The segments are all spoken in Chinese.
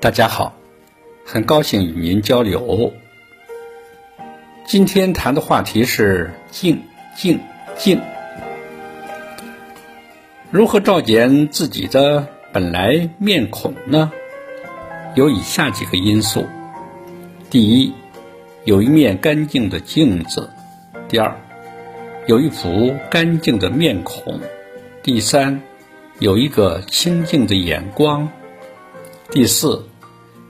大家好，很高兴与您交流。今天谈的话题是静静静。如何照见自己的本来面孔呢？有以下几个因素：第一，有一面干净的镜子；第二，有一副干净的面孔；第三，有一个清净的眼光；第四，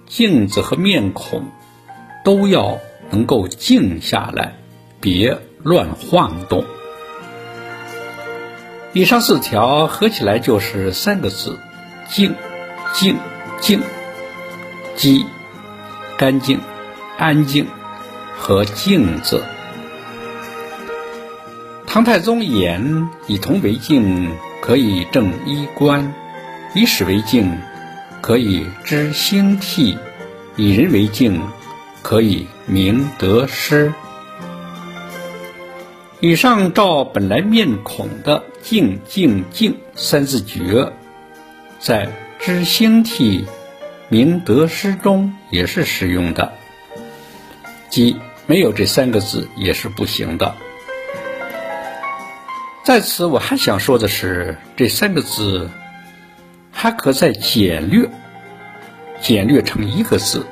镜子和面孔都要。能够静下来，别乱晃动。以上四条合起来就是三个字：静、静、静。即干净、安静和镜子。唐太宗言：“以铜为镜，可以正衣冠；以史为镜，可以知兴替；以人为镜。”可以明得失。以上照本来面孔的“静静静”三字诀，在知兴替、明得失中也是使用的，即没有这三个字也是不行的。在此，我还想说的是，这三个字还可再简略，简略成一个字。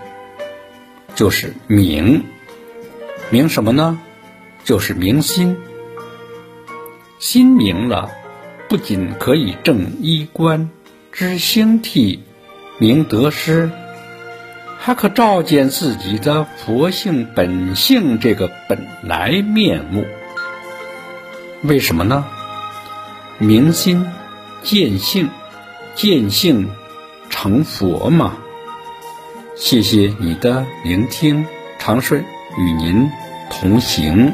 就是明，明什么呢？就是明心。心明了，不仅可以正衣冠、知兴替、明得失，还可照见自己的佛性本性这个本来面目。为什么呢？明心见性，见性成佛嘛。谢谢你的聆听，长顺与您同行。